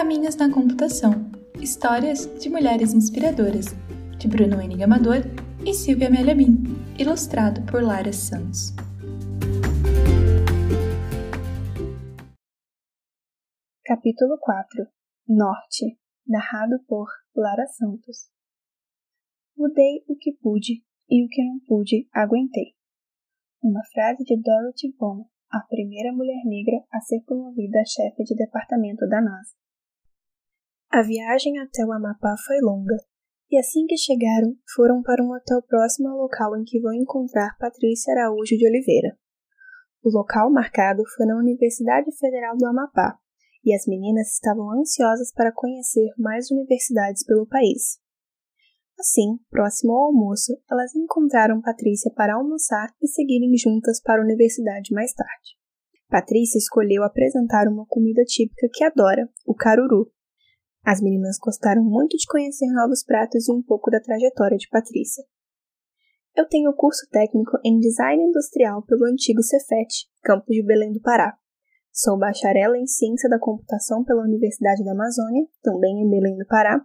Caminhos na Computação Histórias de Mulheres Inspiradoras, de Bruno Henning Amador e Silvia Amélia ilustrado por Lara Santos. Capítulo 4 Norte narrado por Lara Santos Mudei o que pude e o que não pude aguentei. Uma frase de Dorothy Vaughan, a primeira mulher negra a ser promovida a chefe de departamento da NASA. A viagem até o Amapá foi longa, e assim que chegaram, foram para um hotel próximo ao local em que vão encontrar Patrícia Araújo de Oliveira. O local marcado foi na Universidade Federal do Amapá, e as meninas estavam ansiosas para conhecer mais universidades pelo país. Assim, próximo ao almoço, elas encontraram Patrícia para almoçar e seguirem juntas para a universidade mais tarde. Patrícia escolheu apresentar uma comida típica que adora, o caruru, as meninas gostaram muito de conhecer novos pratos e um pouco da trajetória de Patrícia. Eu tenho curso técnico em Design Industrial pelo antigo Cefet, campus de Belém do Pará. Sou bacharela em Ciência da Computação pela Universidade da Amazônia, também em Belém do Pará.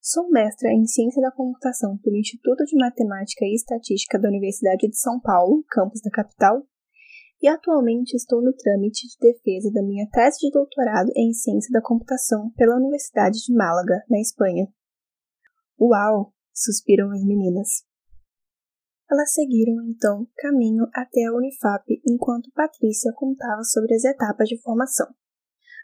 Sou mestra em Ciência da Computação pelo Instituto de Matemática e Estatística da Universidade de São Paulo, campus da capital, e atualmente estou no trâmite de defesa da minha tese de doutorado em Ciência da Computação pela Universidade de Málaga, na Espanha. Uau! suspiram as meninas. Elas seguiram então caminho até a Unifap enquanto Patrícia contava sobre as etapas de formação,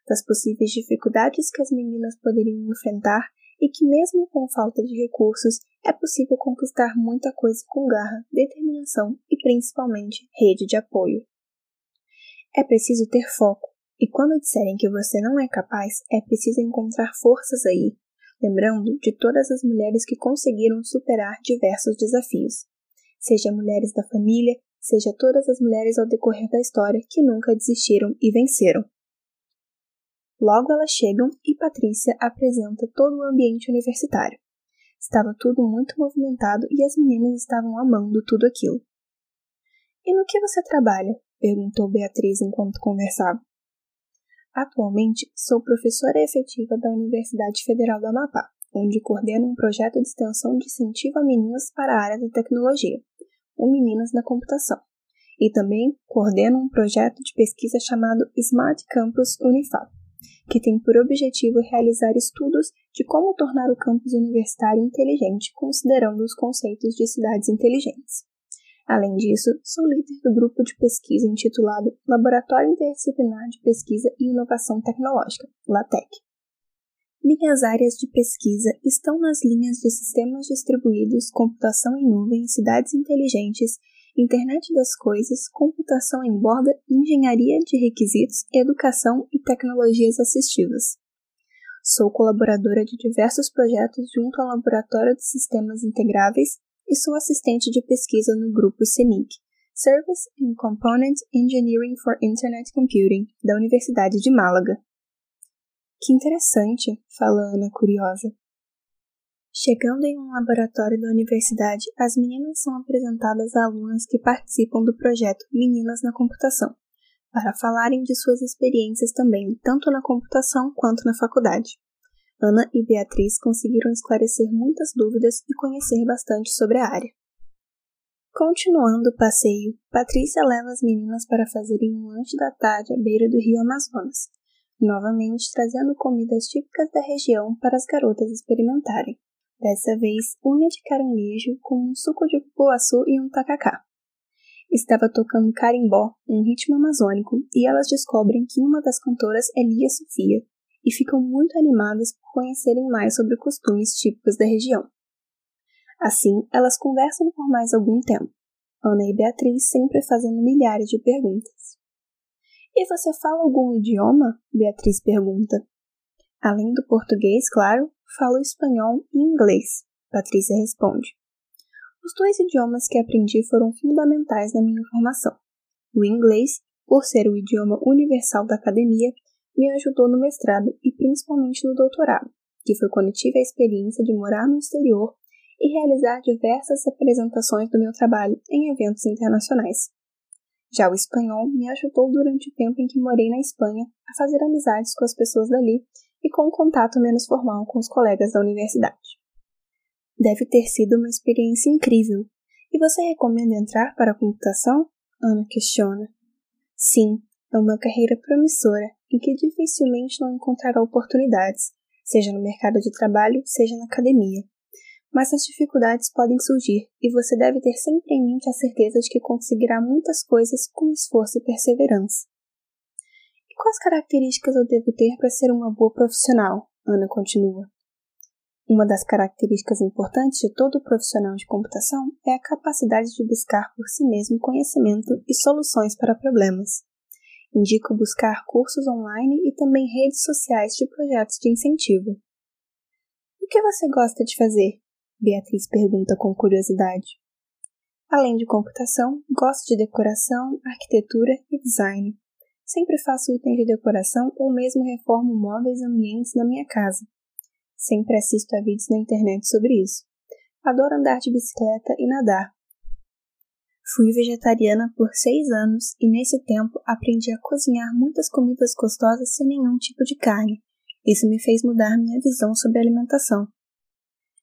das possíveis dificuldades que as meninas poderiam enfrentar e que, mesmo com falta de recursos, é possível conquistar muita coisa com garra, determinação e principalmente rede de apoio. É preciso ter foco, e quando disserem que você não é capaz, é preciso encontrar forças aí, lembrando de todas as mulheres que conseguiram superar diversos desafios, seja mulheres da família, seja todas as mulheres ao decorrer da história que nunca desistiram e venceram. Logo elas chegam e Patrícia apresenta todo o ambiente universitário. Estava tudo muito movimentado e as meninas estavam amando tudo aquilo. E no que você trabalha? Perguntou Beatriz enquanto conversava. Atualmente, sou professora efetiva da Universidade Federal do Amapá, onde coordeno um projeto de extensão de incentivo a meninas para a área da tecnologia, o Meninas na Computação, e também coordeno um projeto de pesquisa chamado Smart Campus Unifab, que tem por objetivo realizar estudos de como tornar o campus universitário inteligente considerando os conceitos de cidades inteligentes. Além disso, sou líder do grupo de pesquisa intitulado Laboratório Interdisciplinar de Pesquisa e Inovação Tecnológica, LATEC. Minhas áreas de pesquisa estão nas linhas de sistemas distribuídos, computação em nuvem, cidades inteligentes, internet das coisas, computação em borda, engenharia de requisitos, educação e tecnologias assistivas. Sou colaboradora de diversos projetos junto ao Laboratório de Sistemas Integráveis e sou assistente de pesquisa no grupo CENIC, Service in Component Engineering for Internet Computing, da Universidade de Málaga. Que interessante, fala Ana curiosa. Chegando em um laboratório da universidade, as meninas são apresentadas a alunas que participam do projeto Meninas na Computação, para falarem de suas experiências também, tanto na computação quanto na faculdade. Ana e Beatriz conseguiram esclarecer muitas dúvidas e conhecer bastante sobre a área. Continuando o passeio, Patrícia leva as meninas para fazerem um lanche da tarde à beira do rio Amazonas, novamente trazendo comidas típicas da região para as garotas experimentarem. Dessa vez, unha de caranguejo com um suco de cupuaçu e um tacacá. Estava tocando carimbó, um ritmo amazônico, e elas descobrem que uma das cantoras é Lia Sofia, e ficam muito animadas por conhecerem mais sobre costumes típicos da região. Assim, elas conversam por mais algum tempo, Ana e Beatriz sempre fazendo milhares de perguntas. E você fala algum idioma? Beatriz pergunta. Além do português, claro, falo espanhol e inglês, Patrícia responde. Os dois idiomas que aprendi foram fundamentais na minha formação. O inglês, por ser o idioma universal da academia, me ajudou no mestrado e principalmente no doutorado, que foi quando tive a experiência de morar no exterior e realizar diversas apresentações do meu trabalho em eventos internacionais. Já o espanhol me ajudou durante o tempo em que morei na Espanha a fazer amizades com as pessoas dali e com um contato menos formal com os colegas da universidade. Deve ter sido uma experiência incrível. E você recomenda entrar para a computação? Ana questiona. Sim, é uma carreira promissora em que dificilmente não encontrará oportunidades, seja no mercado de trabalho, seja na academia. Mas as dificuldades podem surgir e você deve ter sempre em mente a certeza de que conseguirá muitas coisas com esforço e perseverança. E quais características eu devo ter para ser uma boa profissional? Ana continua. Uma das características importantes de todo profissional de computação é a capacidade de buscar por si mesmo conhecimento e soluções para problemas. Indico buscar cursos online e também redes sociais de projetos de incentivo. O que você gosta de fazer? Beatriz pergunta com curiosidade. Além de computação, gosto de decoração, arquitetura e design. Sempre faço itens de decoração ou mesmo reformo móveis e ambientes na minha casa. Sempre assisto a vídeos na internet sobre isso. Adoro andar de bicicleta e nadar. Fui vegetariana por seis anos e nesse tempo aprendi a cozinhar muitas comidas gostosas sem nenhum tipo de carne. Isso me fez mudar minha visão sobre alimentação.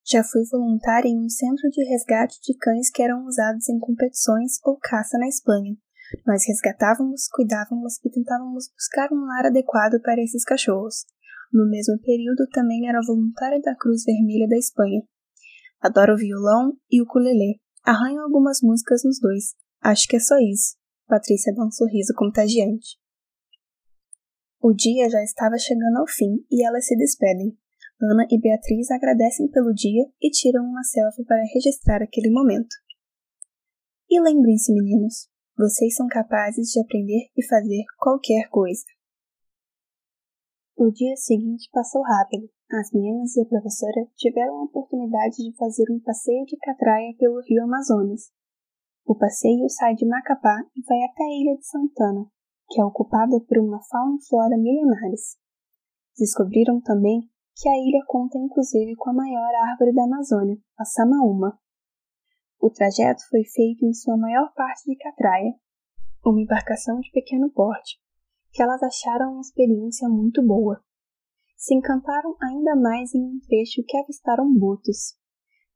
Já fui voluntária em um centro de resgate de cães que eram usados em competições ou caça na Espanha. Nós resgatávamos, cuidávamos e tentávamos buscar um lar adequado para esses cachorros. No mesmo período, também era voluntária da Cruz Vermelha da Espanha. Adoro violão e o ukulele. Arranho algumas músicas nos dois. Acho que é só isso. Patrícia dá um sorriso contagiante. O dia já estava chegando ao fim e elas se despedem. Ana e Beatriz agradecem pelo dia e tiram uma selfie para registrar aquele momento. E lembrem-se, meninos, vocês são capazes de aprender e fazer qualquer coisa. O dia seguinte passou rápido. As meninas e a professora tiveram a oportunidade de fazer um passeio de catraia pelo rio Amazonas. O passeio sai de Macapá e vai até a ilha de Santana, que é ocupada por uma fauna e flora milenares. Descobriram também que a ilha conta inclusive com a maior árvore da Amazônia, a Samaúma. O trajeto foi feito em sua maior parte de catraia, uma embarcação de pequeno porte, que elas acharam uma experiência muito boa. Se encantaram ainda mais em um trecho que avistaram botos.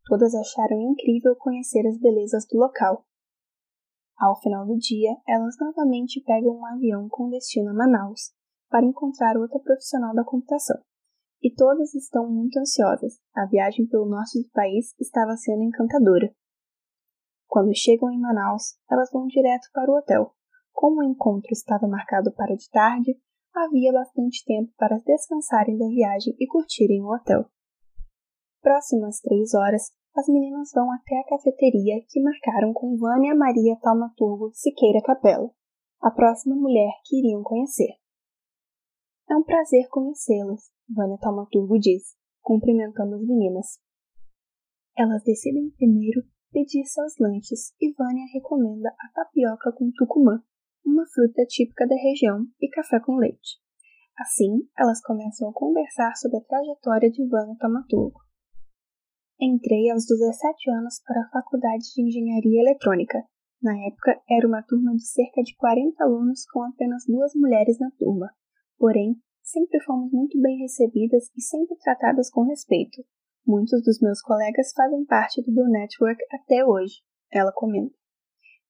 Todas acharam incrível conhecer as belezas do local. Ao final do dia, elas novamente pegam um avião com destino a Manaus para encontrar outra profissional da computação. E todas estão muito ansiosas. A viagem pelo norte do país estava sendo encantadora. Quando chegam em Manaus, elas vão direto para o hotel, como o encontro estava marcado para de tarde, havia bastante tempo para descansarem da viagem e curtirem o hotel. Próximas três horas, as meninas vão até a cafeteria que marcaram com Vânia Maria Taumaturgo Siqueira Capela, a próxima mulher que iriam conhecer. É um prazer conhecê-las, Vânia Taumaturgo diz, cumprimentando as meninas. Elas decidem primeiro pedir seus lanches e Vânia recomenda a tapioca com tucumã, uma fruta típica da região, e café com leite. Assim, elas começam a conversar sobre a trajetória de Vânia Tamaturgo. Entrei aos 17 anos para a Faculdade de Engenharia Eletrônica. Na época, era uma turma de cerca de 40 alunos com apenas duas mulheres na turma. Porém, sempre fomos muito bem recebidas e sempre tratadas com respeito. Muitos dos meus colegas fazem parte do meu network até hoje, ela comenta.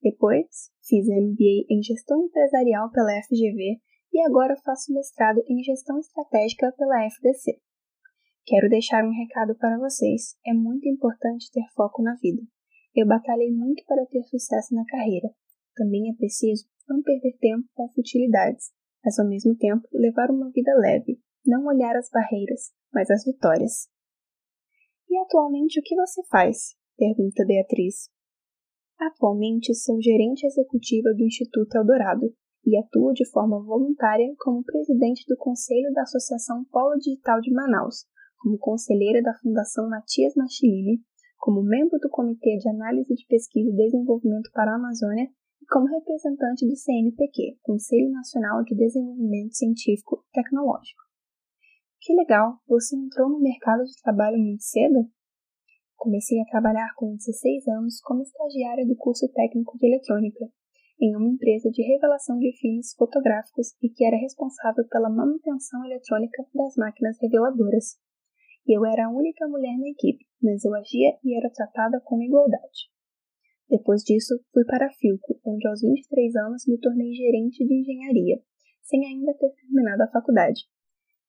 Depois, fiz MBA em Gestão Empresarial pela FGV e agora faço mestrado em Gestão Estratégica pela FDC. Quero deixar um recado para vocês. É muito importante ter foco na vida. Eu batalhei muito para ter sucesso na carreira. Também é preciso não perder tempo com futilidades, mas ao mesmo tempo levar uma vida leve, não olhar as barreiras, mas as vitórias. E atualmente o que você faz? pergunta Beatriz. Atualmente sou gerente executiva do Instituto Eldorado e atuo de forma voluntária como presidente do Conselho da Associação Polo Digital de Manaus, como conselheira da Fundação Matias Machilini, como membro do Comitê de Análise de Pesquisa e Desenvolvimento para a Amazônia e como representante do CNPq, Conselho Nacional de Desenvolvimento Científico e Tecnológico. Que legal! Você entrou no mercado de trabalho muito cedo? Comecei a trabalhar com 16 anos como estagiária do curso técnico de eletrônica. em uma empresa de revelação de filmes fotográficos e que era responsável pela manutenção eletrônica das máquinas reveladoras. Eu era a única mulher na equipe, mas eu agia e era tratada com igualdade. Depois disso, fui para a Filco, onde aos 23 anos me tornei gerente de engenharia, sem ainda ter terminado a faculdade.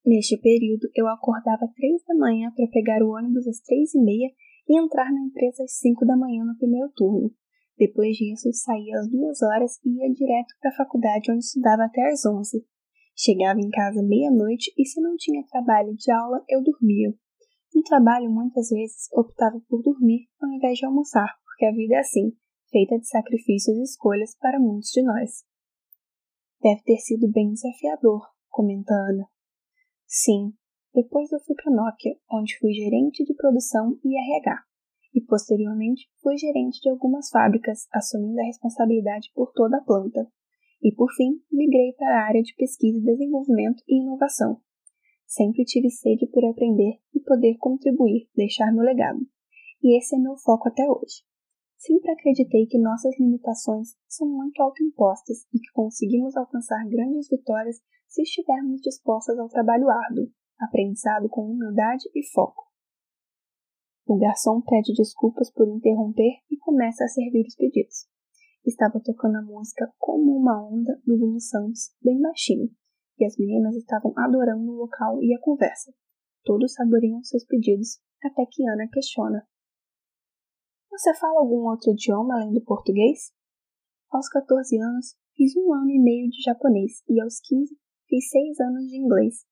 Neste período, eu acordava três da manhã para pegar o ônibus às três e meia e entrar na empresa às cinco da manhã no primeiro turno. Depois disso, saía às duas horas e ia direto para a faculdade, onde estudava até às onze. Chegava em casa meia-noite e, se não tinha trabalho de aula, eu dormia. No trabalho, muitas vezes, optava por dormir ao invés de almoçar, porque a vida é assim, feita de sacrifícios e escolhas para muitos de nós. Deve ter sido bem desafiador, comenta Ana. Sim, depois eu fui para Nokia, onde fui gerente de produção e RH, e posteriormente fui gerente de algumas fábricas, assumindo a responsabilidade por toda a planta. E por fim, migrei para a área de pesquisa, desenvolvimento e inovação. Sempre tive sede por aprender e poder contribuir, deixar meu legado. E esse é meu foco até hoje. Sempre acreditei que nossas limitações são muito autoimpostas e que conseguimos alcançar grandes vitórias se estivermos dispostas ao trabalho árduo, aprendizado com humildade e foco. O garçom pede desculpas por interromper e começa a servir os pedidos. Estava tocando a música Como uma Onda do Bruno Santos, bem baixinho, e as meninas estavam adorando o local e a conversa. Todos saboreiam seus pedidos, até que Ana questiona: você fala algum outro idioma além do português? Aos 14 anos, fiz um ano e meio de japonês e aos 15 fiz seis anos de inglês.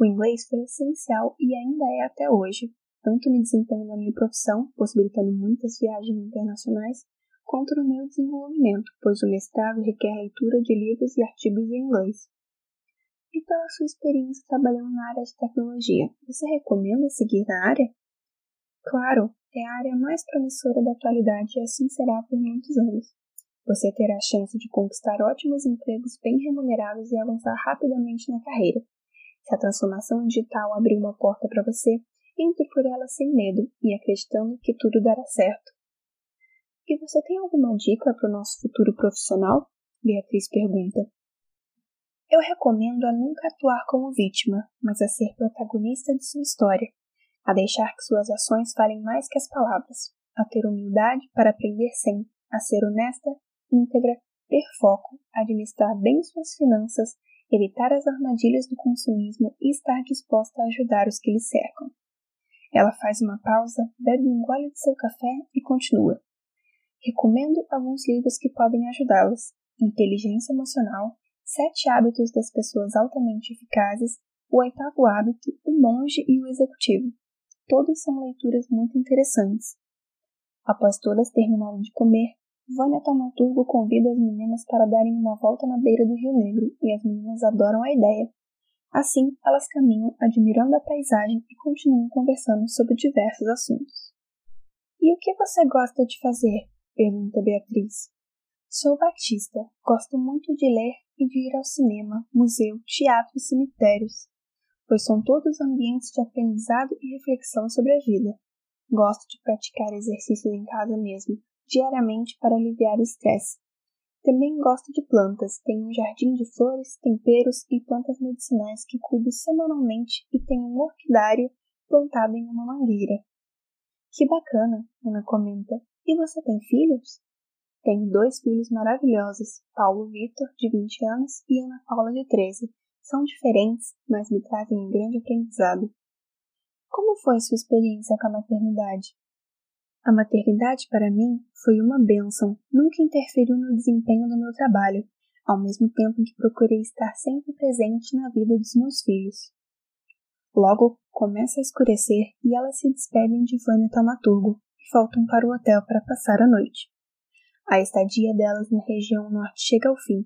O inglês foi essencial e ainda é até hoje, tanto no desempenho da minha profissão, possibilitando muitas viagens internacionais, quanto no meu desenvolvimento, pois o mestrado requer leitura de livros e artigos em inglês. E pela sua experiência trabalhando na área de tecnologia, você recomenda seguir na área? Claro, é a área mais promissora da atualidade e assim será por muitos anos. Você terá a chance de conquistar ótimos empregos bem remunerados e avançar rapidamente na carreira. Se a transformação digital abrir uma porta para você, entre por ela sem medo e acreditando que tudo dará certo. E você tem alguma dica para o nosso futuro profissional? Beatriz pergunta. Eu recomendo a nunca atuar como vítima, mas a ser protagonista de sua história a deixar que suas ações falem mais que as palavras, a ter humildade para aprender sempre, a ser honesta, íntegra, ter foco, administrar bem suas finanças, evitar as armadilhas do consumismo e estar disposta a ajudar os que lhe cercam. Ela faz uma pausa, bebe um gole de seu café e continua. Recomendo alguns livros que podem ajudá-las: Inteligência Emocional, Sete Hábitos das Pessoas Altamente Eficazes, O Oitavo Hábito, O Monge e o Executivo. Todas são leituras muito interessantes. Após todas terminarem de comer, Vânia Taumaturgo convida as meninas para darem uma volta na beira do Rio Negro e as meninas adoram a ideia. Assim, elas caminham admirando a paisagem e continuam conversando sobre diversos assuntos. E o que você gosta de fazer? pergunta Beatriz. Sou batista, gosto muito de ler e de ir ao cinema, museu, teatro e cemitérios pois são todos ambientes de aprendizado e reflexão sobre a vida. Gosto de praticar exercícios em casa mesmo, diariamente para aliviar o estresse. Também gosto de plantas, tenho um jardim de flores, temperos e plantas medicinais que cuido semanalmente e tenho um orquidário plantado em uma mangueira. Que bacana, Ana comenta. E você tem filhos? Tenho dois filhos maravilhosos, Paulo Vitor, de 20 anos, e Ana Paula, de 13, são diferentes, mas me trazem um grande aprendizado. Como foi sua experiência com a maternidade? A maternidade para mim foi uma bênção, nunca interferiu no desempenho do meu trabalho, ao mesmo tempo que procurei estar sempre presente na vida dos meus filhos. Logo começa a escurecer e elas se despedem de Vânia Taumaturgo e voltam para o hotel para passar a noite. A estadia delas na região norte chega ao fim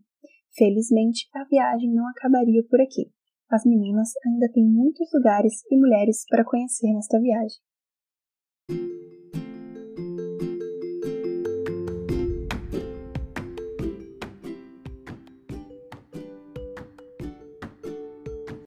Felizmente, a viagem não acabaria por aqui. As meninas ainda têm muitos lugares e mulheres para conhecer nesta viagem.